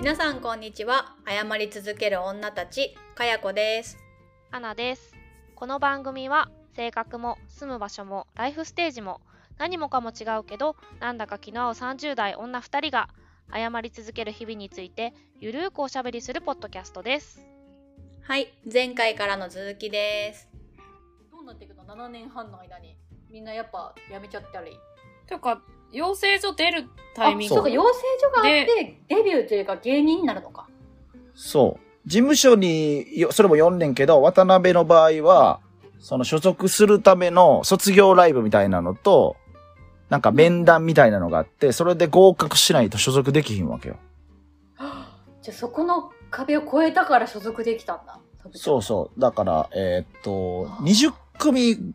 皆さんこんにちは謝り続ける女たちかやこですアナです。この番組は性格も住む場所もライフステージも何もかも違うけどなんだか気の合う30代女2人が謝り続ける日々についてゆるーくおしゃべりするポッドキャストです。はい前回からの続きですどうなっていくの ?7 年半の間に。みんなやっぱやめちゃったり。というか、養成所出るタイミング？あそうか、養成所があって、デビューというか芸人になるのか。そう。事務所に、よそれも読んねんけど、渡辺の場合は、その所属するための卒業ライブみたいなのと、なんか面談みたいなのがあって、それで合格しないと所属できひんわけよ。じゃあそこの壁を越えたから所属できたんだ。そうそう。だから、えーっと、20組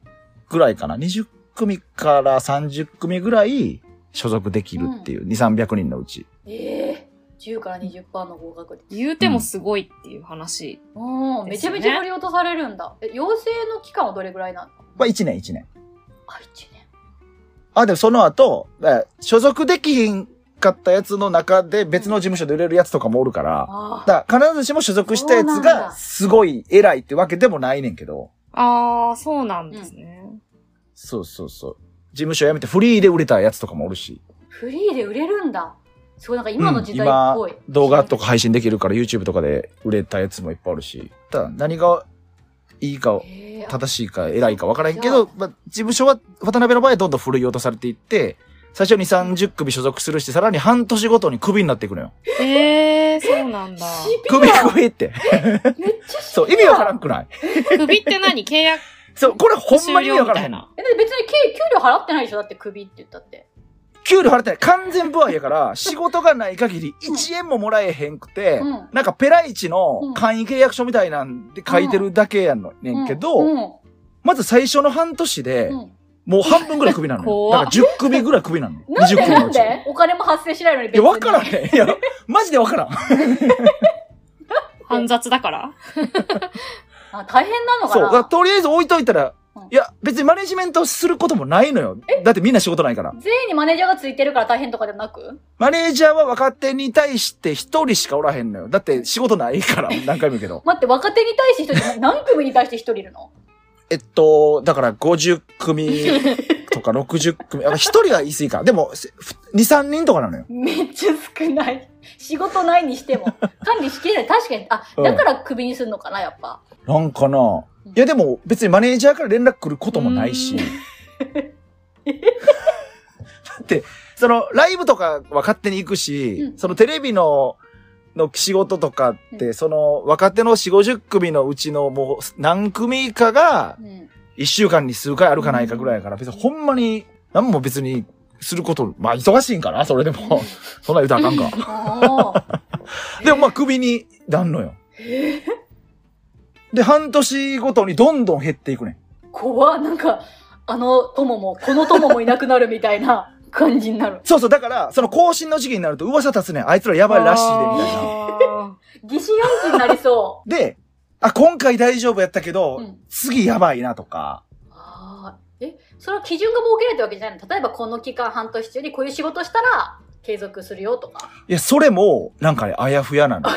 ぐらいかな。20組から30組ぐらい所属できるっていう、2、300人のうち。ええ10から20%の合格率。言うてもすごいっていう話。おーめちゃめちゃ振り落とされるんだ。え、養成の期間はどれぐらいなのまあ、1年1年。あ、1年。あ、でもその後、所属できひんかったやつの中で別の事務所で売れるやつとかもおるから、ああ。だから必ずしも所属したやつがすごい偉いってわけでもないねんけど、あー、そうなんですね。そうそうそう。事務所辞めてフリーで売れたやつとかもおるし、フリーで売れるんだ。すごいなんか今の時代っぽい。動画とか配信できるから YouTube とかで売れたやつもいっぱいあるし、ただ何がいいか、正しいか偉いか分からへんけど、まあ、事務所は渡辺の場合はどんどん振り落とされていって、最初に30組所属するし、さらに半年ごとにクビになっていくのよ。えー、そうなんだ。クビアクビって。めっちゃそう、意味わからんくない？首って何？契約そう、これほんまに意味からへん。え、だって別に給給料払ってないでしょ？だってクビって言ったって。給料払ってない。完全不安やから、仕事がない限り1円ももらえへんくて、うんなんかペライチのうん簡易契約書みたいなんで書いてるだけやんの、ねんけど、うん。まず最初の半年で、うんもう半分ぐらいクビなのだから10組ぐらいクビなの。なんで20組なんのうち。いでお金も発生しないのに別や、に。わからんねん。いや、マジでわからん。煩雑だからあ、大変なのかそう。とりあえず置いといたらうん、いや、別にマネジメントすることもないのよ。だってみんな仕事ないから。全員にマネージャーがついてるから大変とかでもなく？マネージャーは若手に対して一人しかおらへんのよ。だって仕事ないから、何回も言うけど。待って、若手に対して一人、何組に対して一人いるの？えっと、だから50組とか60組。あ一人は言い過ぎか。でも、せふ2、3人とかなのよ。めっちゃ少ない。仕事ないにしても。管理しきれない。確かに。あ、だからクビにするのかな、やっぱ。なんかな。いやでも別にマネージャーから連絡来ることもないし。だって、そのライブとかは勝手に行くし、うんそのテレビの、の仕事とかって、うその若手の4、50組のうちのもう何組かがうん。1週間に数回あるかないかぐらいやから、別にほんまに何も別にすること、まあ忙しいんかなそれでも。そんな言うたらあかんか。でもまあ首になんのよ。で、半年ごとにどんどん減っていくねん。怖っなんか、あの友も、この友もいなくなるみたいな 感じになる。そうそう、だから、その更新の時期になると噂立つねん。あいつらやばいらしいで、みたいな。な。疑心暗鬼になりそう。で、あ、今回大丈夫やったけど、うん次やばいなとか。ああ。え、それは基準が設けられたわけじゃないの？例えばこの期間半年中にこういう仕事したら継続するよとか。いや、それも、なんかね、あやふやなの。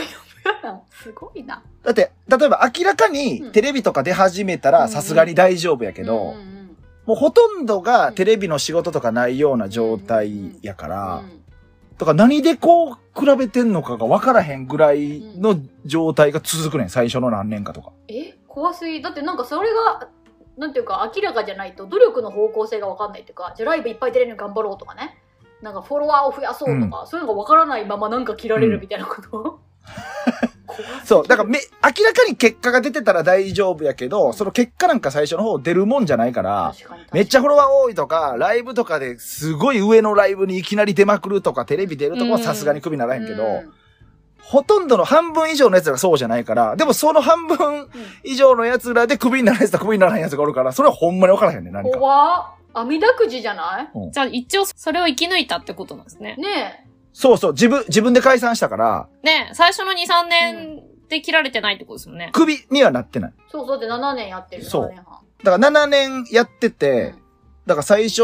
すごいな。だって、例えば明らかにうん。テレビとか出始めたらうんさすがに大丈夫やけど、うんうんうん。もうほとんどがテレビの仕事とかないような状態やから、うん。とか何でこう比べてんのかが分からへんぐらいの状態が続くねん、最初の何年かとか。え？怖すぎ。だってなんかそれがなんていうか明らかじゃないと努力の方向性が分かんないっていうかじゃあライブいっぱい出れるように頑張ろうとかね。なんかフォロワーを増やそうとか、そういうのが分からないままなんか切られるみたいなこと、そう。だからめ、明らかに結果が出てたら大丈夫やけど、その結果なんか最初の方出るもんじゃないから、めっちゃフォロワー多いとか、ライブとかですごい上のライブにいきなり出まくるとか、テレビ出るとかはさすがにクビならへんけど、うんほとんどの半分以上の奴らがそうじゃないから、でもその半分以上の奴らでクビになる奴とクビにならへん奴がおるから、それはほんまに分からへんねん、何か。怖っ網だくじじゃない？じゃあ一応それを生き抜いたってことなんですね。ねそうそう、自分、自分で解散したから、ね最初の2、3年で切られてないってことですもんね。クビにはなってない。えそうそうで7年やってるそう7年半だから7年やってて、だから最初、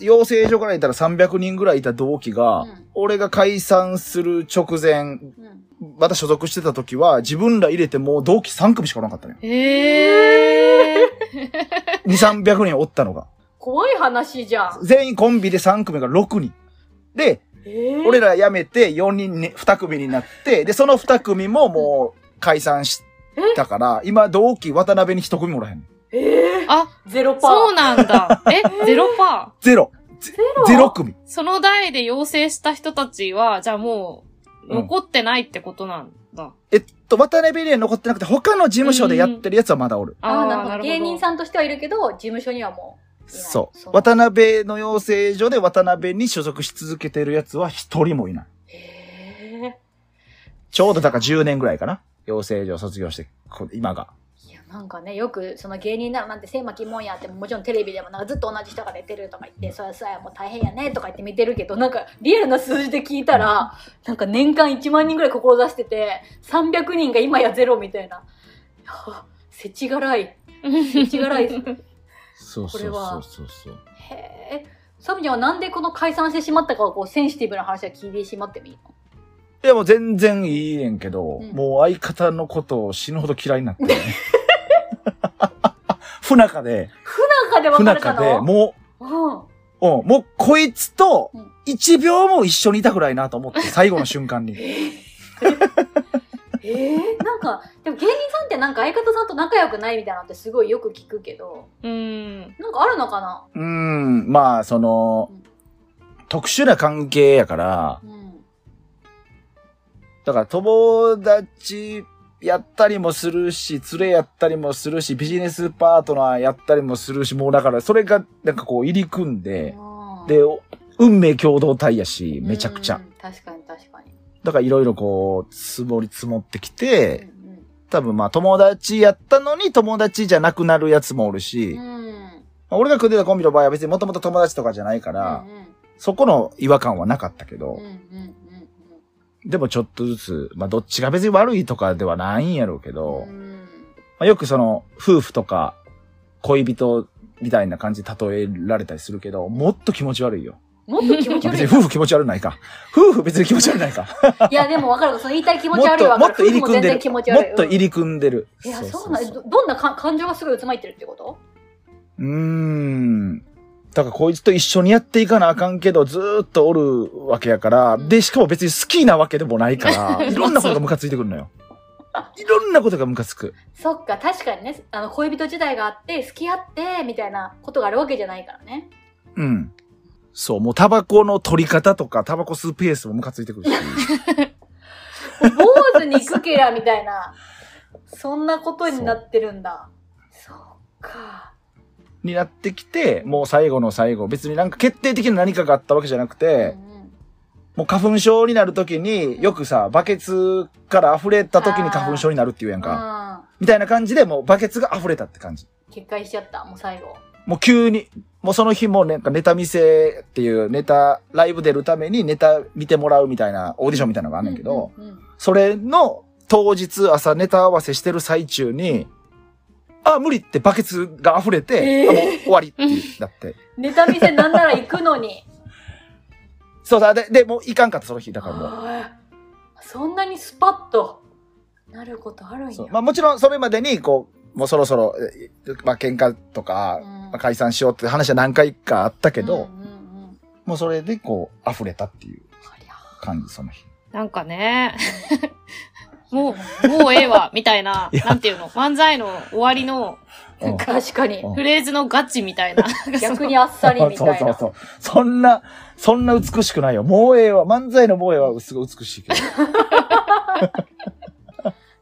養成所からいたら300人ぐらいいた同期が、うん俺が解散する直前、うんまた所属してた時は、自分ら入れてもう同期3組しかおらなかったね。へー。2、300人おったのが。怖い話じゃん。全員コンビで3組が6人。で、えー俺ら辞めて4人に、2組になって、で、その2組ももう解散したから、今同期渡辺に1組もおらへん。えーあ、ゼロパー。そうなんだ。え、ゼロパー？ゼロ。ゼゼロ組。その代で養成した人たちは、じゃあもう、うん残ってないってことなんだ。えっと、渡辺には残ってなくて、他の事務所でやってるやつはまだおる。ああ、ーなるほど。芸人さんとしてはいるけど、事務所にはもう。そう。渡辺の養成所で渡辺に所属し続けてるやつは一人もいない。へちょうどだから10年ぐらいかな。養成所卒業して、こ今が。ーいや、なんかね、よく、その芸人ならなんて、せいまきもんやって、もちろんテレビでもなんかずっと同じ人が出てるとか言って、そりゃさ、もう大変やねとか言って見てるけど、なんかリアルな数字で聞いたら、なんか年間1万人ぐらい志してて、300人が今やゼロみたいな。いやせちがらい。せちがらい。そうこれはそうそう。へえ。サムちゃんはなんでこの解散してしまったかをこうセンシティブな話は聞いてしまってもいいの？いやもう全然いいねんけど、うんもう相方のことを死ぬほど嫌いになって、ね。不仲で、中で不別れた仲で、のもうん。う、うん、もうこいつとうん一秒も一緒にいたくらいなと思って、最後の瞬間に。えー、なんか、でも芸人さんってなんか相方さんと仲良くないみたいなのってすごいよく聞くけど、うん。なんかあるのかな？うーん、まあ、そのうん、特殊な関係やから、うん。だから友達やったりもするし、連れやったりもするし、ビジネスパートナーやったりもするし、もうだからそれがなんかこう入り組んで、うんで、お運命共同体やし、めちゃくちゃう。ん確かに確かに。だからいろいろこう、積もり積もってきて、うん多分まあ友達やったのに友達じゃなくなるやつもおるし、うん。俺が組んでたコンビの場合は別にもともと友達とかじゃないから、うんうんそこの違和感はなかったけど、うんうんうんでもちょっとずつ、まあどっちが別に悪いとかではないんやろうけうど、んうん。まあ、よくその、夫婦とか、恋人みたいな感じで例えられたりするけど、もっと気持ち悪いよ。もっと気持ちまあ別に悪い。夫婦気持ち悪ないか。夫婦別に気持ち悪ないか。いや、でも分かる。その言いたい気持ち悪いわかる。もっと入り組んでるも全然気持。ちも悪い。っと入り組んでる。いや、そうなんどどんなか感情がすごい渦巻いてるってこと？うーん。だからこいつと一緒にやっていかなあかんけど、ずーっとおるわけやから、うんで、しかも別に好きなわけでもないから、いろんなことがムカついてくるのよ。いろんなことがムカつく。そっか、確かにね、あの、恋人時代があって、付き合って、みたいなことがあるわけじゃないからね。うん。そう、もうタバコの取り方とか、タバコ吸うペースもムカついてくるし。坊主に行くけら、みたいな。そんなことになってるんだ。そっか。になってきて、もう最後の最後、別になんか決定的な何かがあったわけじゃなくて、うんうんもう花粉症になるときに、よくさ、バケツから溢れたときに花粉症になるっていうやんか。うん。みたいな感じで、もうバケツが溢れたって感じ。決壊しちゃった、もう最後。もう急に、もうその日もなんかネタ見せっていうネタ、ライブ出るためにネタ見てもらうみたいな、オーディションみたいなのがあんねんけど、うんうんうんそれの当日朝ネタ合わせしてる最中に、あ、無理ってバケツが溢れて、えーあ、もう終わりってなって。ネタ見せなんなら行くのに。そうだ、で、で、もういかんかった、その日。だからもう。はいそんなにスパッとなることあるんや。まあもちろんそれまでに、こう、もうそろそろ、えまあ喧嘩とか、うんまあ解散しようって話は何回かあったけど、うんうんうんもうそれでこう、溢れたっていう感じ、その日。なんかね、もう、もうええわ、みたいな、いやなんていうの、漫才の終わりのうん 確かに。うんフレーズのガチみたいな。逆にあっさりみたいな。そうそうそう。そんな、そんな美しくないよ。もうええわ。漫才のもうええわ、すごい美しいけど。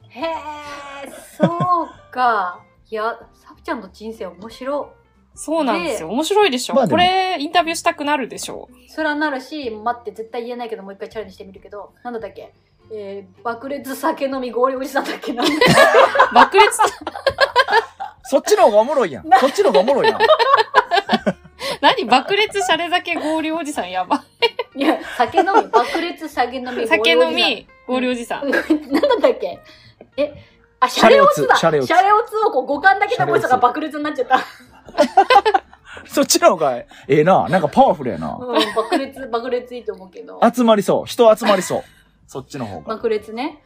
へえ、そうか。いや、サブちゃんの人生面白そうなんですよ。面白いでしょ。まあこれ、インタビューしたくなるでしょ。い。それはなるし、待って、絶対言えないけど、もう一回チャレンジしてみるけど、なんだったっけ？えー、爆裂酒飲み合流おじさんだっけな？ん だ爆裂、そっちの方がおもろいやん。そっちの方がおもろいやん。何？爆裂シャレ酒合流おじさんやば。いや、酒飲み、爆裂酒飲み 酒飲合流おじさんみ合流おじさん。なんだったっけ？え、あ、シャレオツだシャレオツシャレオツをこう五感だけ残したから爆裂になっちゃった。そっちの方がええな。なんかパワフルやな。うん、爆裂、爆裂いいと思うけど。集まりそう。人集まりそう。そっちの方が。爆裂ね。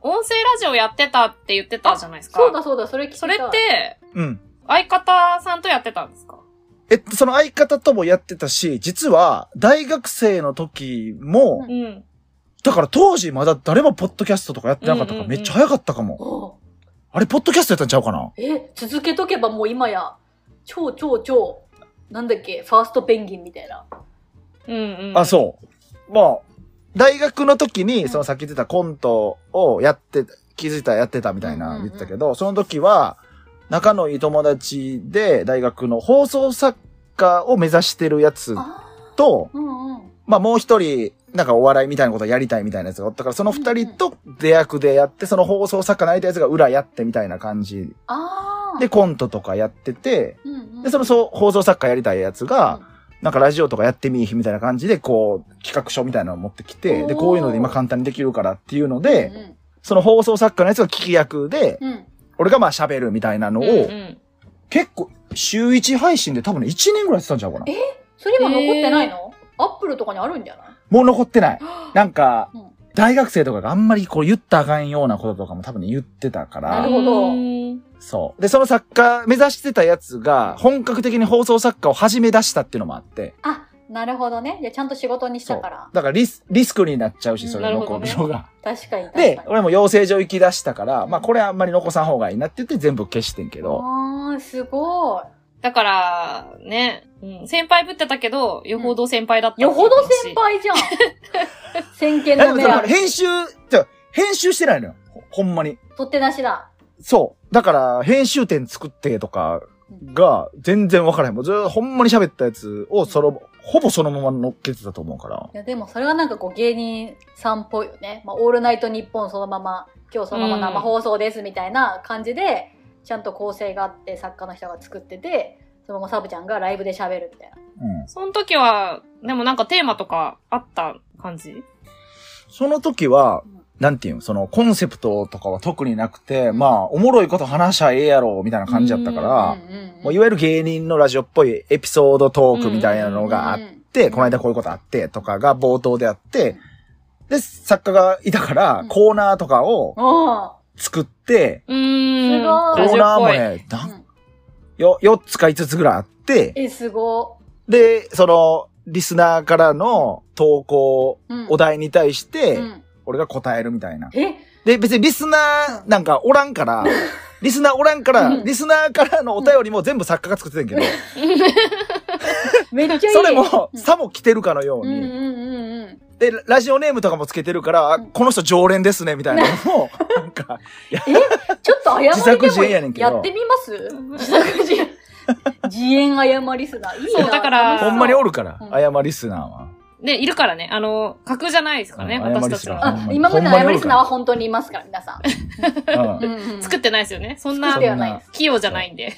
音声ラジオやってたって言ってたじゃないですか？そうだそうだ、それ聞きたいそれっ、て、うん。相方さんとやってたんですか？えっと、その相方ともやってたし、実は、大学生の時も、ううん。だから当時まだ誰もポッドキャストとかやってなかったから、うんうんうんめっちゃ早かったかも。おあれ、ポッドキャストやったんちゃうかな？え、続けとけばもう今や、超超超、なんだっけ、ファーストペンギンみたいな。うんうん。あ、そう。まあ、大学の時に、うんそのさっき言ってたコントをやって、気づいたらやってたみたいな言ってたけど、その時は、仲のいい友達で、大学の放送作家を目指してるやつあと、うんうん。まあもう一人、なんかお笑いみたいなことやりたいみたいなやつがおったから、その二人と出役でやって、その放送作家の相手やつが裏やってみたいな感じ。ああ。で、コントとかやってて、うんうん、で、そのそう放送作家やりたいやつが、なんかラジオとかやってみいひみたいな感じで、こう、企画書みたいなのを持ってきて、で、こういうので今簡単にできるからっていうのうんで、その放送作家のやつが聞き役で。俺がまあ喋るみたいなのを、うんうん。結構、週1配信で多分ね、1年ぐらいやってたんちゃうかな。え？それ今残ってないの、アップルとかにあるんじゃない？もう残ってない。なんかうん、大学生とかがあんまりこう言ったらあかんようなこととかも多分ね言ってたからなる、ほどうんそう。で、その作家目指してたやつが、本格的に放送作家を始め出したっていうのもあって、あ、なるほどね。じゃあちゃんと仕事にし。たから。だからリスリスクになっちゃうし、うんそれ残るのが。確かに確かに。で、俺も養成所行き出したから、まあこれあんまり残さん方がいいなって言って全部消してんけど、あー、すごい。だから、ね、うん、先輩ぶってたけど、よほど先輩だったうよほど先輩じゃん。先見の目ある。編集、じゃあ編集してないのよ。ほほんまに。取って出しだ。そう。だから、編集点作ってとかが全然わからへん。もうずーほんまに喋ったやつをその、ほぼそのまま乗っけてたと思うから。いや、でもそれはなんかこう芸人さんっぽいよね。まあ、オールナイトニッポンそのまま、今日そのまま生放送ですみたいな感じで、ちゃんと構成があって作家の人が作ってて、そのままサブちゃんがライブで喋るみたいな。うん。その時は、でもなんかテーマとかあった感じ？その時はうん、なんていうの、そのコンセプトとかは特になくて、まあ、おもろいこと話しゃええやろ、みたいな感じだったかうら、いわゆる芸人のラジオっぽいエピソードトークみたいなのがあっうんて、この間こういうことあって、とかが冒頭であって、で、作家がいたから、うん。コーナーとかをあ作って、うーん。すごいコーナーもね、なんよ、4つか5つぐらいあって、え、すごで、その、リスナーからの投稿、い。うんお題に対してう、ん俺が答えるみたいな。え、で、別にリスナーなんかおらんから、リスナーおらんから、うんリスナーからのお便りも全部作家が作ってたんやけど、めっちゃいい。それも、うんさも来てるかのように、うんうんうんうん。で、ラジオネームとかもつけてるから、あうんこの人常連ですね、みたいなのも、なんか、いや、ちょっと謝り自作自演やねんけどやってみます？自作自演。自演謝りすな。いいな。そうだから楽しそうんほまにおるからうん、謝りスナーは。で、いるからね。あの、架じゃないですからね、うん私たちは。今までの謝りすなは本当にいますから、皆さん。作ってないですよね。そん作な。器用じゃないんで。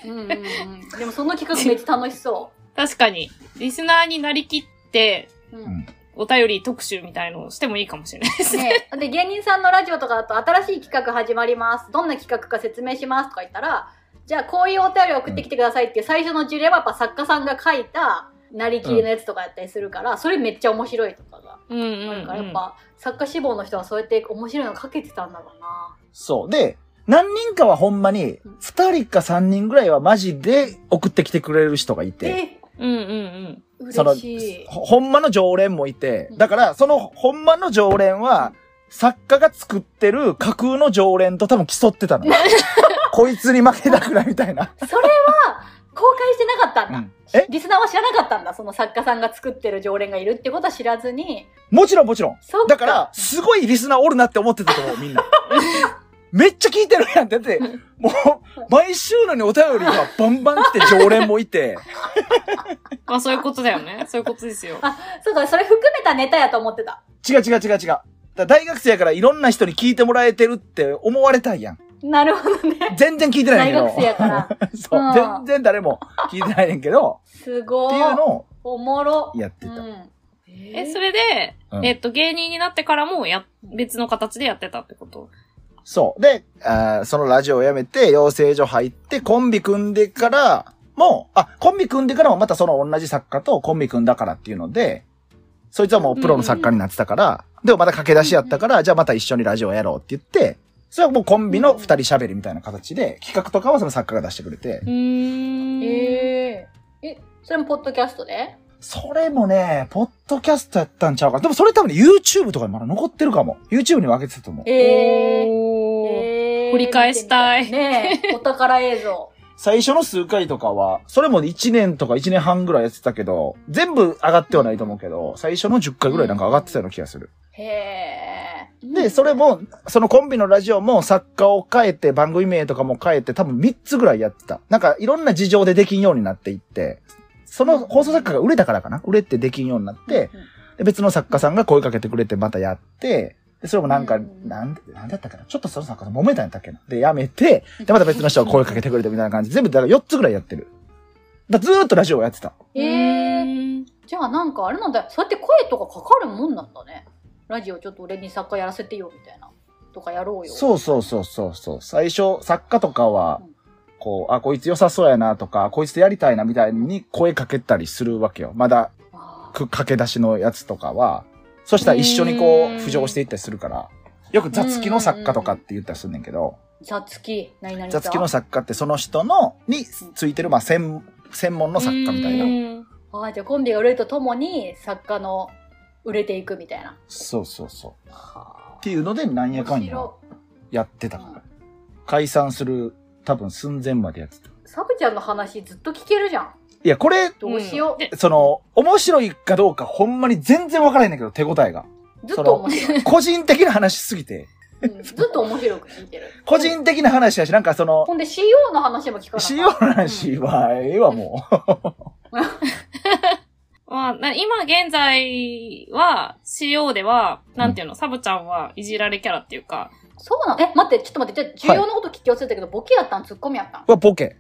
でもその企画めっちゃ楽しそ確かに。リスナーになりきって、お便り特集みたいのをしてもいいかもしれないですね。ね、で芸人さんのラジオとかだと新しい企画始まりますどんな企画か説明しますとか言ったらじゃあこういうお便り送ってきてくださいっていう最初の事例はやっぱ作家さんが書いたなりきりのやつとかやったりするから、それめっちゃ面白いとかがうんうん、うん。あるからやっぱ、作家志望の人はそうやって面白いの書けてたんだろうなそう。で、何人かはほんまに、2人か3人ぐらいはマジで送ってきてくれる人がいて、え？うんうんうん。そのほほんまの常連もいてう、ん。だから、そのほんまの常連は、作家が作ってる架空の常連と多分競ってたの。こいつに負けたくないみたいな。それは公開してなかったんだ、うん。え？リスナーは知らなかったんだ。その作家さんが作ってる常連がいるってことは知らずに。もちろんもちろん。だから、すごいリスナーおるなって思ってたと思う、みんな。めっちゃ聞いてるやんって。だって、もう、毎週のにお便りがバンバン来て常連もいて、まあそういうことだよね。そういうことですよ。あそうかそれ含めたネタやと思ってた違う違う違う違う。だ大学生やからいろんな人に聞いてもらえてるって思われたいやん。なるほどね全然聞いてないねんけど。大学生やから そう、うん全然誰も聞いてないねんけど、すごい。っていうのをおもろ。やってた。うん、え、それで、うんえっと、芸人になってからも、や、別の形でやってたってこと？そう。で、あーそのラジオを辞めて、養成所入って、コンビ組んでから、も、あ、コンビ組んでからもまたその同じ作家とコンビ組んだからっていうので、そいつはもうプロの作家になってたから、でもまた駆け出しやったから、じゃあまた一緒にラジオやろうって言って、それはもうコンビの二人喋りみたいな形で、企画とかはその作家が出してくれてう、ーん。えー、え、それもポッドキャストで？それもね、ポッドキャストやったんちゃうかな。でもそれ多分ね YouTube とかにまだ残ってるかも。YouTube に分けてたと思う。えー、えー掘り返したいねえ、お宝映像。最初の数回とかは、それも1年とか1年半ぐらいやってたけど、全部上がってはないと思うけど、最初の10回ぐらいなんか上がってたような気がする。へえ。で、それも、そのコンビのラジオも作家を変えて、番組名とかも変えて、多分3つぐらいやってた。なんかいろんな事情でできんようになっていって、その放送作家が売れたからかな売れてできんようになって、で別の作家さんが声かけてくれてまたやって、で、それもなんか、うん。なんで、なんだったかな？ちょっとその作家さん揉めたんやったっけな？で、やめて、で、また別の人が声かけてくれてみたいな感じで、全部だから4つぐらいやってる。だずーっとラジオをやってた。えー、じゃあなんかあれなんだそうやって声とかかかるもんなんだね。ラジオちょっと俺に作家やらせてよみたいな。とかやろうよ。そうそうそうそうそう。最初、作家とかはうん、こう、あ、こいつ良さそうやなとか、こいつとやりたいなみたいに声かけたりするわけよ。まだ、あく駆け出しのやつとかは。そしたら一緒にこう、うん浮上していったりするから。よく雑記の作家とかって言ったりするんだけど、ー雑記何々雑記の作家ってその人の、についてる、まあ、専、専門の作家みたいな。な。ああじゃあコンビが売れるとともに作家の売れていくみたいなそうそうそう。はっていうので、なんやかんややってたから。解散する、多分寸前までやってた。サブちゃんの話ずっと聞けるじゃん。いや、これ、どうしよう、でその、面白いかどうかほんまに全然わからないんだけど、手応えが。ずっと面白い、個人的な話しすぎて。うんずっと面白く聞いてる。個人的な話だし、なんかその、ほんで CO の話も聞かな CO の話は、ええわ、もまあ、な今現在は、CO では、なんていうの、サブちゃんはいじられキャラっていうか、そうなの？え待ってちょっと待って。じゃあ重要なこと聞き忘れたけど、ボケやったん？ツッコミやったん？う。は、ボケ。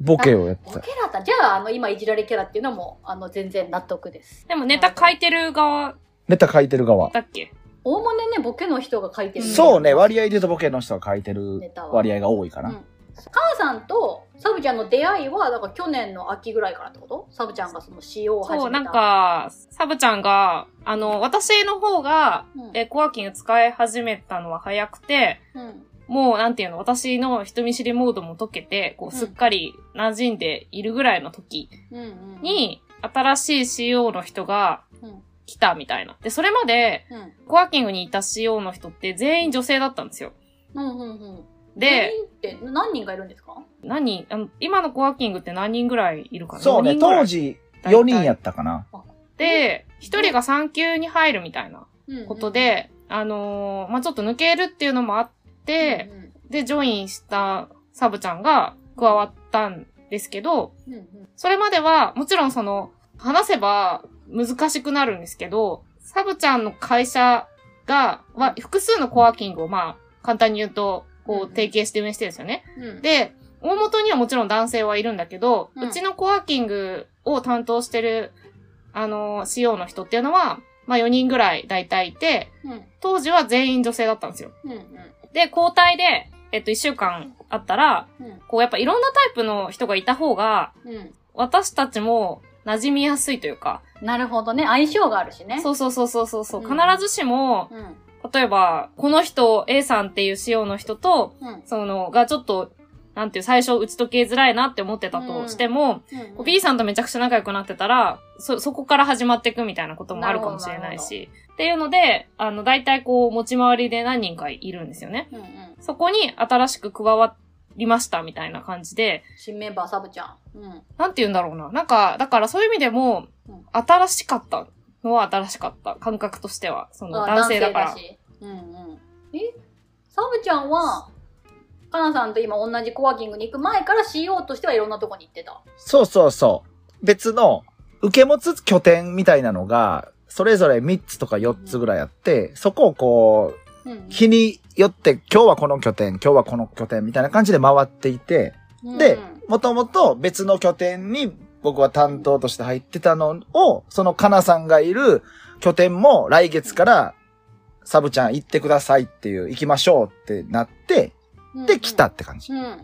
ボケをやってた。ボケだった。じゃああの今いじられキャラっていうのもあの全然納得です。でもネタ書いてる側。ネタ書いてる側。だっけおおむねねボケの人が書いてる。そうね、割合で言うとボケの人が書いてるネタは。割合が多いかな。うん。母さんとサブちゃんの出会いはだから去年の秋ぐらいからってこと？サブちゃんがその CO を始めた。そう、なんか、サブちゃんが、あの、私の方が、うん。え、コワーキング使い始めたのは早くて、うんもう、なんていうの、私の人見知りモードも解けて、こう、うんすっかり馴染んでいるぐらいの時うんうんに、新しい CO の人がうん来たみたいな。で、それまで、うんコワーキングにいた CO の人って全員女性だったんですよ。うんうんうんで、全員って何人がいるんですか何あの今のコワーキングって何人ぐらいいるかなそうね、当時4人やったかな。で、一人が産休に入るみたいなうんことで、あのーまあ、ちょっと抜けるっていうのもあって、で、ジョインしたサブちゃんが加わったんですけど、うんうん。それまでは、もちろんその、話せば難しくなるんですけど、サブちゃんの会社が、は、複数のコワーキングを、まあ、簡単に言うと、こう、うん提携して運営してるんですよね。うん。で、大元にはもちろん男性はいるんだけど、ううんちのコワーキングを担当してる、あの、CO の人っていうのは、まあ4人ぐらい大体いて、うん。当時は全員女性だったんですよ。うんうんで、交代で、えっと、1週間あったら、うん。こう、やっぱいろんなタイプの人がいた方が、うん。私たちも馴染みやすいというか、なるほどね。相性があるしね。そうそうそうそうそうそう、うん。必ずしも、うん。例えば、この人、A さんっていう CO の人と、うん。その、がちょっと、なんていう、最初打ち解けづらいなって思ってたとしても、うんこう B さんとめちゃくちゃ仲良くなってたら、そ、そこから始まっていくみたいなこともあるかもしれないし。っていうので、あの、大体こう、持ち回りで何人かいるんですよね。うんうんそこに新しく加わりましたみたいな感じで、新メンバーサブちゃんうんなんて言うんだろうな。なんか、だからそういう意味でもうん、新しかったのは新しかった。感覚としては。そのあ男性だから。うんうんえ？サブちゃんはかなさんと今同じコワーキングに行く前から CO としてはいろんなとこに行ってた。そうそうそう。別の、受け持つ拠点みたいなのが、それぞれ3つとか4つぐらいあって、そこをこうんう、日によって、今日はこの拠点、今日はこの拠点みたいな感じで回っていて、でうん、もともと別の拠点に僕は担当として入ってたのを、そのかなさんがいる拠点も来月から、サブちゃん行ってくださいっていう、行きましょうってなって、で、来たって感じ。うん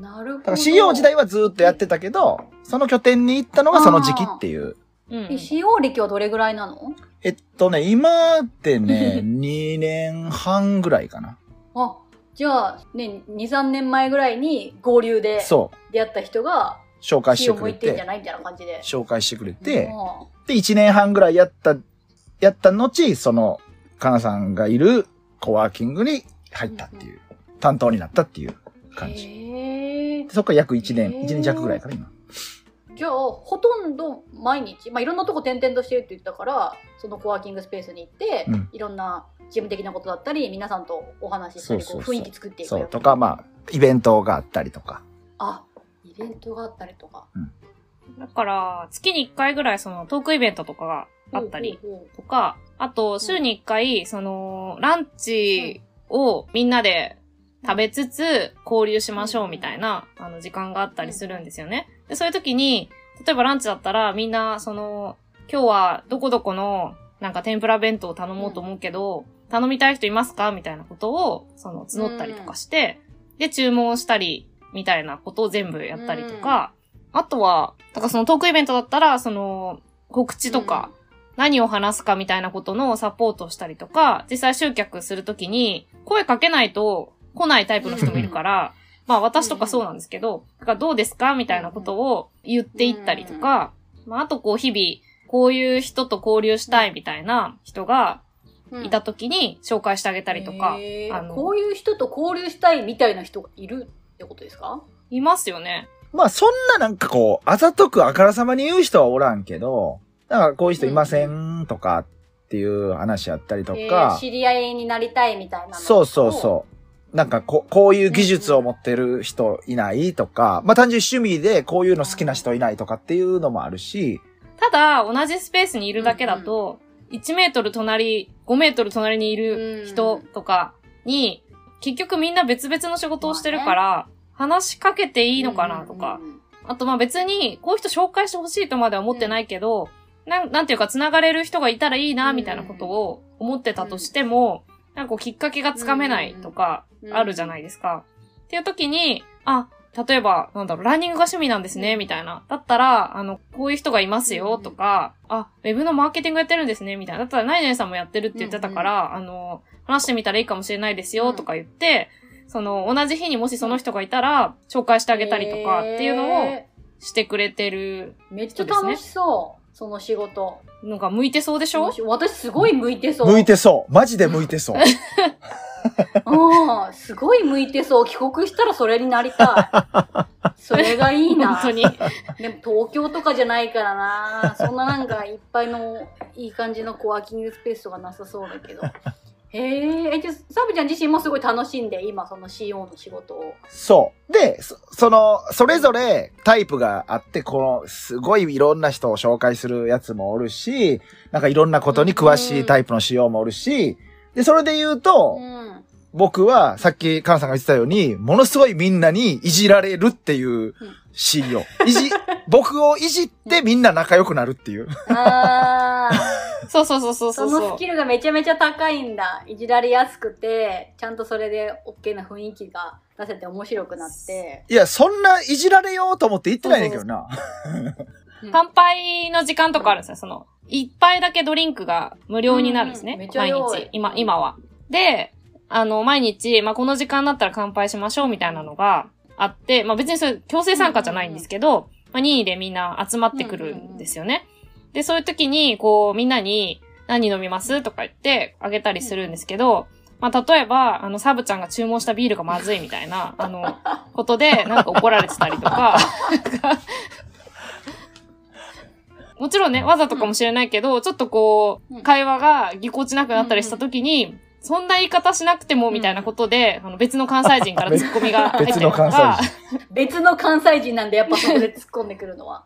なるほど。だから CO 時代はずっとやってたけど、その拠点に行ったのがその時期っていう。うんえ使用歴はどれぐらいなの？えっとね、今ってね、2年半ぐらいかな。あ、じゃあ、ね、2、3年前ぐらいに合流でそう。出会った人が、紹介してくれて、向いてんじゃないみたいな感じで。紹介してくれて、うで、1年半ぐらいやった、やった後、その、かなさんがいるコワーキングに入ったっていう、担当になったっていう感じ。へ。そっから約1年、へー1年弱ぐらいから今。じゃあ、ほとんど毎日、まあ、いろんなとこ転々としてるって言ったから、そのコワーキングスペースに行って、うんいろんな事務的なことだったり、皆さんとお話ししたり、そうそうそうこう雰囲気作っていくよそう、とか、まあ、イベントがあったりとか。あ、イベントがあったりとか。だから、月に1回ぐらいそのトークイベントとかがあったりとか、あと、週に1回、その、ランチをみんなで食べつつ交流しましょうみたいな、あの、時間があったりするんですよね。で、そういう時に、例えばランチだったらみんな、その、今日はどこどこの、なんか天ぷら弁当を頼もうと思うけど、頼みたい人いますかみたいなことを、その、募ったりとかして、で、注文したり、みたいなことを全部やったりとか、あとは、だからそのトークイベントだったら、その、告知とか、何を話すかみたいなことのサポートをしたりとか、実際集客するときに、声かけないと来ないタイプの人もいるから、まあ私とかそうなんですけど、だからどうですかみたいなことを言っていったりとか、まああとこう日々、こういう人と交流したいみたいな人がうん。いたときに紹介してあげたりとか、へー。あのこういう人と交流したいみたいな人がいるってことですか？いますよね。まあ、そんななんかこう、あざとくあからさまに言う人はおらんけど、だからこういう人いませんとかっていう話やったりとえー。か、知り合いになりたいみたいなのそうそうそう。なんかこ、こういう技術を持ってる人いないとか、まあ単純に趣味でこういうの好きな人いないとかっていうのもあるし、ただ、同じスペースにいるだけだと、1メートル隣、5メートル隣にいる人とかに、結局みんな別々の仕事をしてるから、話しかけていいのかなとか、あとまあ別に、こういう人紹介してほしいとまでは思ってないけど、なん、なんていうか繋がれる人がいたらいいな、みたいなことを思ってたとしても、なんかこうきっかけがつかめないとか、うんあるじゃないですか。っていう時に、あ、例えば、なんだろう、ランニングが趣味なんですね、みたいな。だったら、あの、こういう人がいますよ、とか、あ、ウェブのマーケティングやってるんですね、みたいな。だったら、ナイナイさんもやってるって言ってたから、あの、話してみたらいいかもしれないですよ、とか言って、その、同じ日にもしその人がいたら、紹介してあげたりとかっていうのをへしてくれてるーめっちゃ楽しそう。その仕事。のが向いてそうでしょ？私すごい向いてそう。向いてそう。マジで向いてそう。うん、すごい向いてそう。帰国したらそれになりたい。それがいいな。本当に。でも東京とかじゃないからな。そんななんかいっぱいのいい感じのコワーキングスペースとかなさそうだけど。へえ、え、じゃあサブちゃん自身もすごい楽しんで、今その CO の仕事を。そう。で、そその、それぞれタイプがあって、この、すごいいろんな人を紹介するやつもおるし、なんかいろんなことに詳しいタイプの仕様もおるし、で、それで言うと、うん。僕はさっきカナさんが言ってたように、ものすごいみんなにいじられるっていう仕様。いじ、僕をいじってみんな仲良くなるっていう。あー。そうそうそうそうそそう。のスキルがめちゃめちゃ高いんだ。いじられやすくて、ちゃんとそれで OK な雰囲気が出せて面白くなって。いや、そんないじられようと思って言ってないねんけどな。乾杯の時間とかあるんですよ。その、一杯だけドリンクが無料になるんですね。うんめっちゃ毎日。今、今は。で、あの、毎日、まあ、この時間だったら乾杯しましょうみたいなのがあって、まあ、別にそれ強制参加じゃないんですけど、まあ、任意でみんな集まってくるんですよね。で、そういう時に、こう、みんなに、何飲みます？とか言ってあげたりするんですけど、まあ、例えば、あの、サブちゃんが注文したビールがまずいみたいな、あの、ことで、なんか怒られてたりとか、もちろんね、わざとかもしれないけど、ちょっとこうん。う、会話がぎこちなくなったりした時に、そんな言い方しなくてもみたいなことで、あの別の関西人からツッコミが入ったりと 別の関か西、別の関西人なんでやっぱそこで突っ込んでくるのは。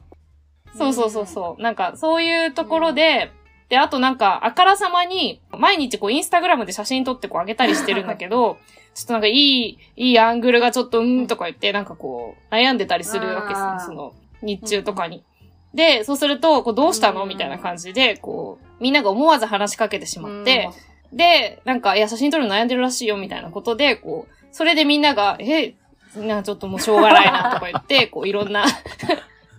そうそうそうそう。なんか、そういうところで、で、あとなんか、あからさまに、毎日こう、インスタグラムで写真撮ってこう、上げたりしてるんだけど、ちょっとなんか、いい、いいアングルがちょっと、うんとか言って、なんかこう、悩んでたりするわけですあーね、その、日中とかに。で、そうすると、こう、どうしたの？うんみたいな感じで、こう、みんなが思わず話しかけてしまって、で、なんか、いや、写真撮るの悩んでるらしいよ、みたいなことで、こう、それでみんなが、え、なんかちょっともうしょうがないなとか言って、こういろんな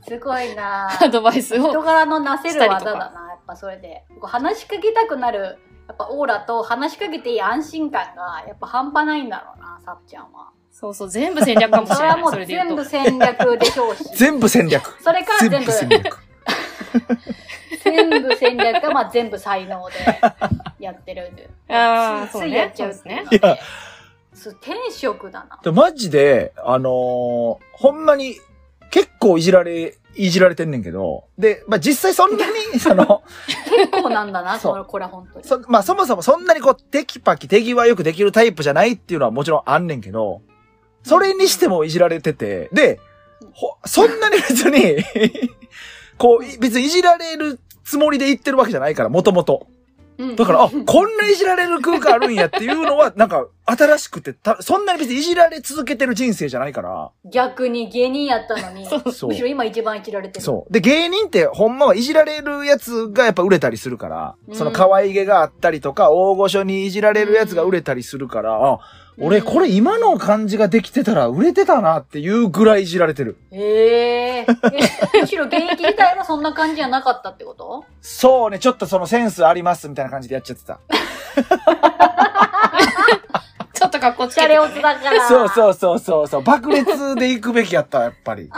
すごいな アドバイスを人柄のなせる技だな、やっぱそれで。こう話しかけたくなる、やっぱオーラと話しかけていい安心感が、やっぱ半端ないんだろうな、さっちゃんは。そうそう、全部戦略かもしれない。それはもそう全部。戦略でしょうし。全部戦略。それから全全部、部戦略。全部戦略か、まあ全部才能でやってるんで。あーそうねやっちゃうねね。そう天職だな。でマジで、あのーほんまに、結構いじられ、いじられてんねんけど、で、まあ、実際そんなに、その、結構なんだな、そうそれこれ本当に。そ、まあ、そもそもそんなにこう、テキパキ手際よくできるタイプじゃないっていうのはもちろんあんねんけど、それにしてもいじられてて、で、ほ、そんなに別に、こう、い別にいじられるつもりで言ってるわけじゃないから、もともと。うんだから、あ、こんないじられる空間あるんやっていうのは、なんか、新しくて、た、そんなに別にいじられ続けてる人生じゃないから、逆に芸人やったのに、そうむしろ今一番いじられてる。そう。で、芸人ってほんまはいじられるやつがやっぱ売れたりするから、うんその可愛げがあったりとか、大御所にいじられるやつが売れたりするから、あ、俺これ今の感じができてたら売れてたなっていうぐらいいじられてる。えええむしろ現役自体はそんな感じじゃなかったってこと？そうね、ちょっとそのセンスありますみたいな感じでやっちゃってた。ちょっと格好つけて、シャレオツだから。そうそうそうそうそう。爆裂で行くべきやった、やっぱり。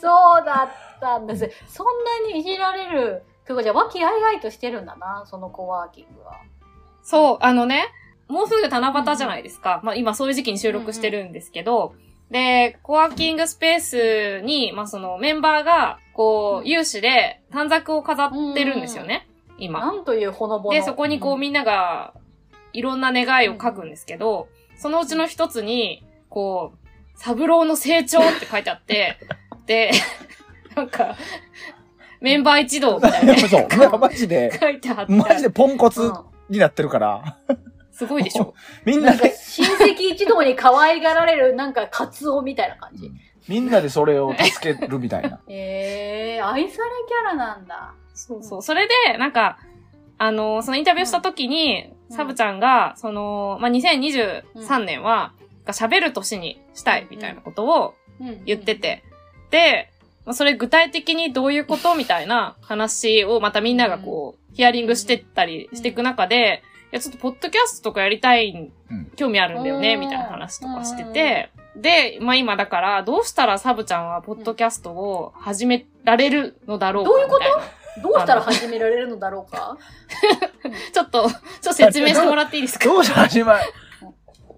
そうだったんです。そんなにいじられる。というかじゃあ、和気あいあいとしてるんだな、そのコワーキングは。そう、あのね、もうすぐ七夕じゃないですか。まあ今そういう時期に収録してるんですけど、で、コワーキングスペースに、まあそのメンバーが、こう、有志で短冊を飾ってるんですよね、今。なんというほのぼの。で、そこにこうみんなが、いろんな願いを書くんですけど、そのうちの一つに、こう、三郎の成長って書いてあって、で、なんか、メンバー一同みたいな。ね そう。なんかマジで、書いてあって、マジでポンコツ。うんになってるから、すごいでしょ。みんなで、親戚一同に可愛がられる、なんかカツオみたいな感じ。みんなでそれを助けるみたいな。ええー、愛されキャラなんだ。そうそう。それで、なんか、あの、そのインタビューした時に、うんサブちゃんが、その、まあ、2023年は、が喋る年にしたいみたいなことをうん言って。て、で、まあ、それ具体的にどういうことみたいな話をまたみんながこう、ヒアリングしてったりしていく中で、いや、ちょっとポッドキャストとかやりたい、ん興味あるんだよね、うん。みたいな話とかしてて、で、まあ今だから、どうしたらサブちゃんはポッドキャストを始められるのだろうかどういうこと？どうしたら始められるのだろうか？ちょっと、ちょっと説明してもらっていいですか？どうし始まる？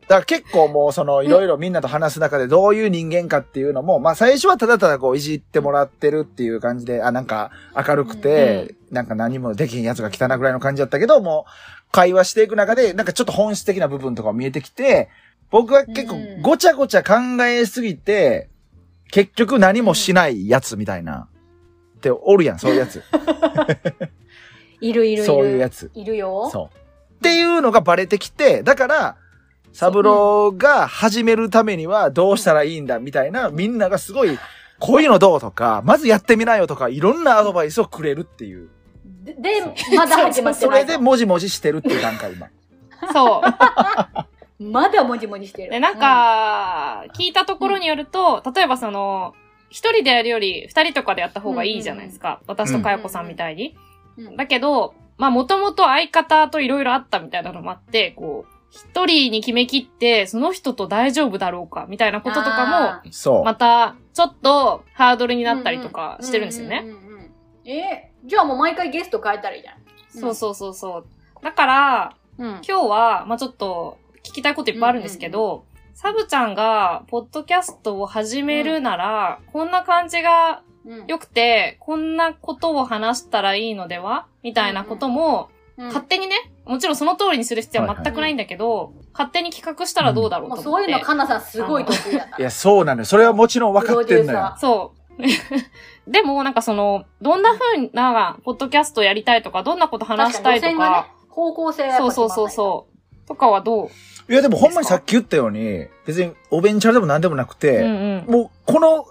だから結構もうそのいろいろみんなと話す中でどういう人間かっていうのも、まあ最初はただただこういじってもらってるっていう感じで、あ、なんか明るくて、なんか何もできんやつが来たなぐらいの感じだったけど、もう会話していく中で、なんかちょっと本質的な部分とか見えてきて、僕は結構うんごちゃごちゃ考えすぎて、結局何もしないやつみたいな。っておるやん、そういうやつ。いるいるいる。そういうやつ。いるよ。そう。っていうのがバレてきて、だから、サブローが始めるためにはどうしたらいいんだみたいな、みんながすごい、こういうのどうとか、まずやってみなよとか、いろんなアドバイスをくれるっていう。で、でまだ始まってそないと。れでもじもじしてるっていう段階、今。そう。まだもじもじしてる。で、なんか、聞いたところによると、例えばその、一人でやるより二人とかでやった方がいいじゃないですか。私とかやこさんみたいに。うん、だけど、まあもともと相方といろいろあったみたいなのもあって、こう、一人に決め切って、その人と大丈夫だろうか、みたいなこととかも、そう。また、ちょっとハードルになったりとかしてるんですよね。うんうんうんうん。えーじゃあもう毎回ゲスト変えたらいいじゃん。そうそうそうそう。だから、うん。今日は、まあちょっと、聞きたいこといっぱいあるんですけど、サブちゃんが、ポッドキャストを始めるなら、こんな感じがうん、良くて、こんなことを話したらいいのでは？みたいなことも、うん勝手にね、もちろんその通りにする必要は全くないんだけど、勝手に企画したらどうだろうと思って。そういうの、かなさんすごい得意だから。いや、そうなのよ。それはもちろん分かってんのよ。そう。でも、なんかその、どんな風な、ポッドキャストやりたいとか、どんなこと話したいとか、確かに路線がね、方向性そうそうそうそう。とかはどう？いや、でもほんまにさっき言ったように、別におベンチャーでも何でもなくて、うんうん。もうこの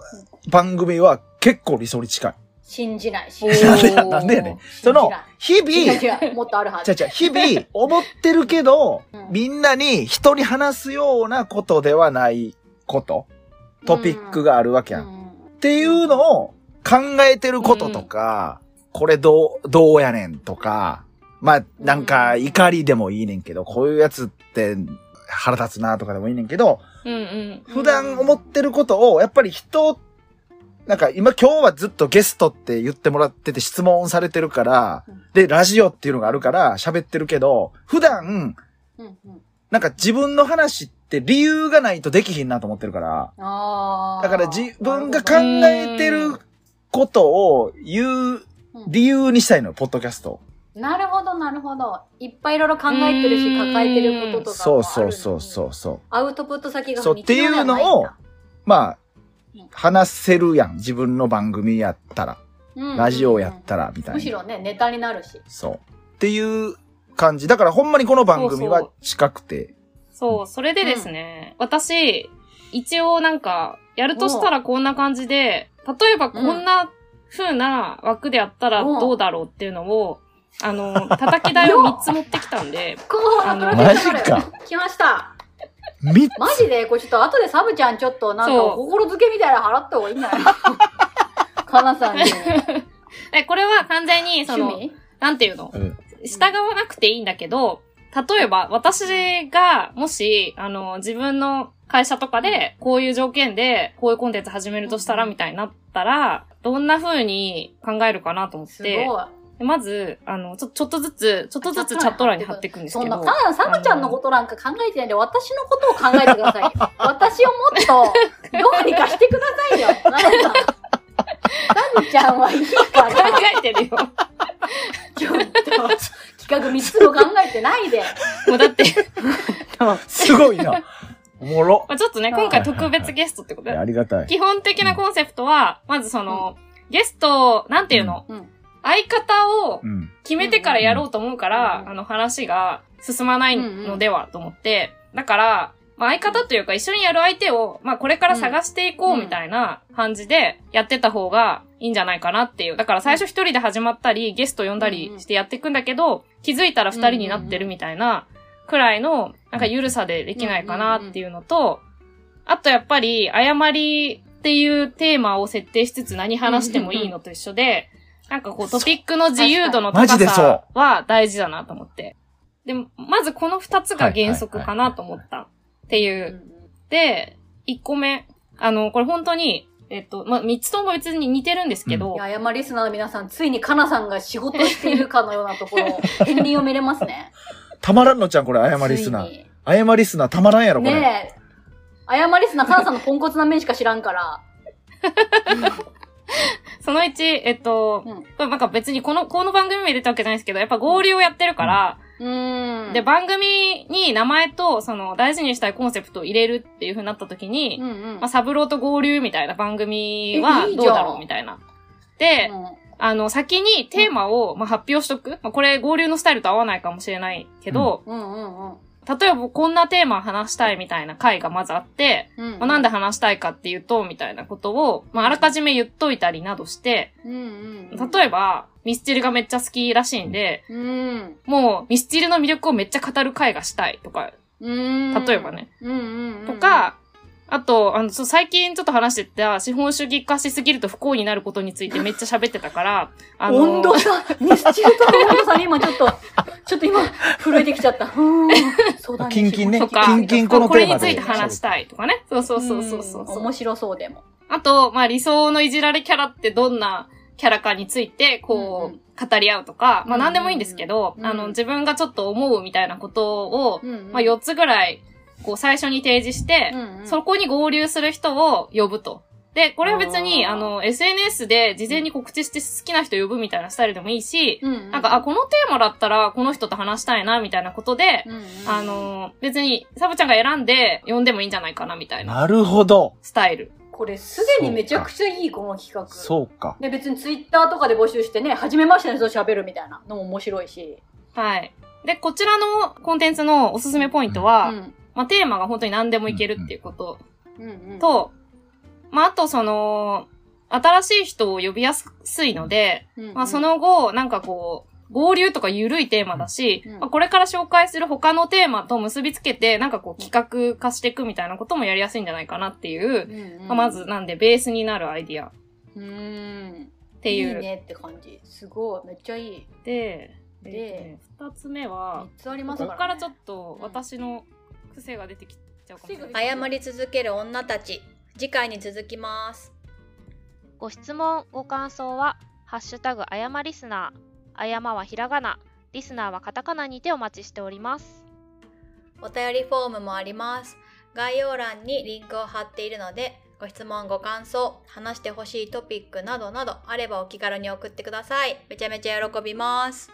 番組は結構理想に近い。信じないし。おーなんでなんでやねん。その、日々、もっとあるはず。ちゃ日々、思ってるけど、うんみんなに人に話すようなことではないこと、トピックがあるわけやん。うんっていうのを考えてることとか、これどう、どうやねんとか、まあ、なんか怒りでもいいねんけど、こういうやつって腹立つなとかでもいいねんけど、うんうん。普段思ってることを、やっぱり人、なんか今今日はずっとゲストって言ってもらってて質問されてるからうん、で、ラジオっていうのがあるから喋ってるけど、普段、うんうん。なんか自分の話って理由がないとできひんなと思ってるから、だから自分が考えてることを言う理由にしたいのよ、ポッドキャスト。なるほど、なるほど。いっぱいいろいろ考えてるし、うん抱えてることとかそうそうそうそうそう。アウトプット先がそうっていうのをまあ、話せるやん。自分の番組やったら、ラジオやったら、みたいな。むしろね、ネタになるし。そう。っていう感じ。だからほんまにこの番組は近くて。そう、それでですね、私、一応なんか、やるとしたらこんな感じで、例えばこんな風な枠でやったらどうだろうっていうのを、あの、叩き台を3つ持ってきたんで、候補のマジか。来ました。三つ。マジで？これちょっと後でサブちゃんちょっとなんか心付けみたいなの払った方がいいんじゃないのかなさんに。でこれは完全に、その、なんていうの？うん。従わなくていいんだけど、例えば私が、もし、あの、自分の会社とかで、こういう条件で、こういうコンテンツ始めるとしたら、みたいになったら、どんな風に考えるかなと思っすごいまず、あの、ちょ、ちょっとずつ、ちょっとずつチャット欄に貼っていくんですそんな、けど。かなサブちゃんのことなんか考えてないで、私のことを考えてくださいよ。私をもっと、どうにかしてくださいよ。サブちゃんはいいから、考えてるよ。ちょっと、企画3つも考えてないで。もうだって、すごいな。おもろ。まあちょっとね、今回特別ゲストってことで、ありがたい。基本的なコンセプトは、まずその、ゲスト、なんていうの、うん相方をうん。決めてからやろうと思うから、うんあの話が進まないのではと思って、だから、まあ、相方というか一緒にやる相手を、まあ、これから探していこうみたいな感じでやってた方がいいんじゃないかなっていう。だから最初一人で始まったり、ゲスト呼んだりしてやっていくんだけど、気づいたら二人になってるみたいなくらいの、なんか緩さでできないかなっていうのと、あとやっぱり、誤りっていうテーマを設定しつつ何話してもいいのと一緒で、なんかこうトピックの自由度の高さは大事だなと思って。で、まずこの二つが原則かなと思ったっていう。で、一個目。あの、これ本当に、えっと、まあ、三つとも別に似てるんですけど、いや、山リスナーの皆さん、ついにかなさんが仕事しているかのようなところ、片鱗を見れますね。たまらんのちゃん、これ、謝りすなつ。いに謝りすな、たまらんやろ、これ。ねえ。謝りすな、かなさんのポンコツな面しか知らんから。その1、えっと、うんこれなんか別にこの、この番組名出たわけじゃないですけど、やっぱ合流をやってるから、うーん。で、番組に名前と、その、大事にしたいコンセプトを入れるっていう風になった時に、うんうん。まあ、サブローと合流みたいな番組えはどうんだろうみたいな。で、うんあの、先にテーマを、まあ、発表しとく。まあ、これ合流のスタイルと合わないかもしれないけど、うんうんうん。例えばこんなテーマ話したいみたいな回がまずあって、うんまあ、なんで話したいかっていうと、みたいなことを、まあ、あらかじめ言っといたりなどして、うんうんうん。例えば、ミスチルがめっちゃ好きらしいんで、うん。もう、ミスチルの魅力をめっちゃ語る回がしたいとか、うん。例えばね。うんうんうん。と、か、あと、あの、そう最近ちょっと話してた、資本主義化しすぎると不幸になることについてめっちゃ喋ってたから、あの、温度差、ミスチルとの温度差に今ちょっと、ちょっと今、震えてきちゃった。うーん。そうだね。キンキンねとか、キンキンこのこれテーマでについて話したいとかね。そうそうそうそうそうそう面白そうでも。あと、まあ理想のいじられキャラってどんなキャラかについて、こう、うん語り合うとか、まあうん何でもいいんですけど、うんあの、自分がちょっと思うみたいなことを、うんうんまあ4つぐらい、こう最初に提示して、うんうんそこに合流する人を呼ぶと。で、これは別に、あの、SNS で事前に告知して好きな人呼ぶみたいなスタイルでもいいし、うんうんなんか、あ、このテーマだったら、この人と話したいな、みたいなことで、うんうんあの、別に、サブちゃんが選んで呼んでもいいんじゃないかな、みたいななるほど。スタイル。これすでにめちゃくちゃいい、この企画。そうか。で、別にツイッターとかで募集してね、初めましての人と喋るみたいなのも面白いし。はい。で、こちらのコンテンツのおすすめポイントは、うん。まあ、テーマが本当に何でもいけるっていうことうんうん。と、まあ、あとその、新しい人を呼びやすいので、うんまあそ、の後、なんかこう、合流とか緩いテーマだし、うんまあこれから紹介する他のテーマと結びつけて、なんかこう企画化していくみたいなこともやりやすいんじゃないかなっていう、うんうんまあまず、なんでベースになるアイディアっうん。ていう。いいねって感じ。すごい。めっちゃいい。で、でえっとね二つ目は三、つありますここからちょっと。と私の癖が出てきちゃうかもしれ癖ない。謝り続ける女たち。次回に続きます。ご質問、ご感想は、ハッシュタグあやまリスナー、あやまはひらがな、リスナーはカタカナにてお待ちしております。お便りフォームもあります。概要欄にリンクを貼っているので、ご質問、ご感想、話してほしいトピックなどなどあればお気軽に送ってください。めちゃめちゃ喜びます。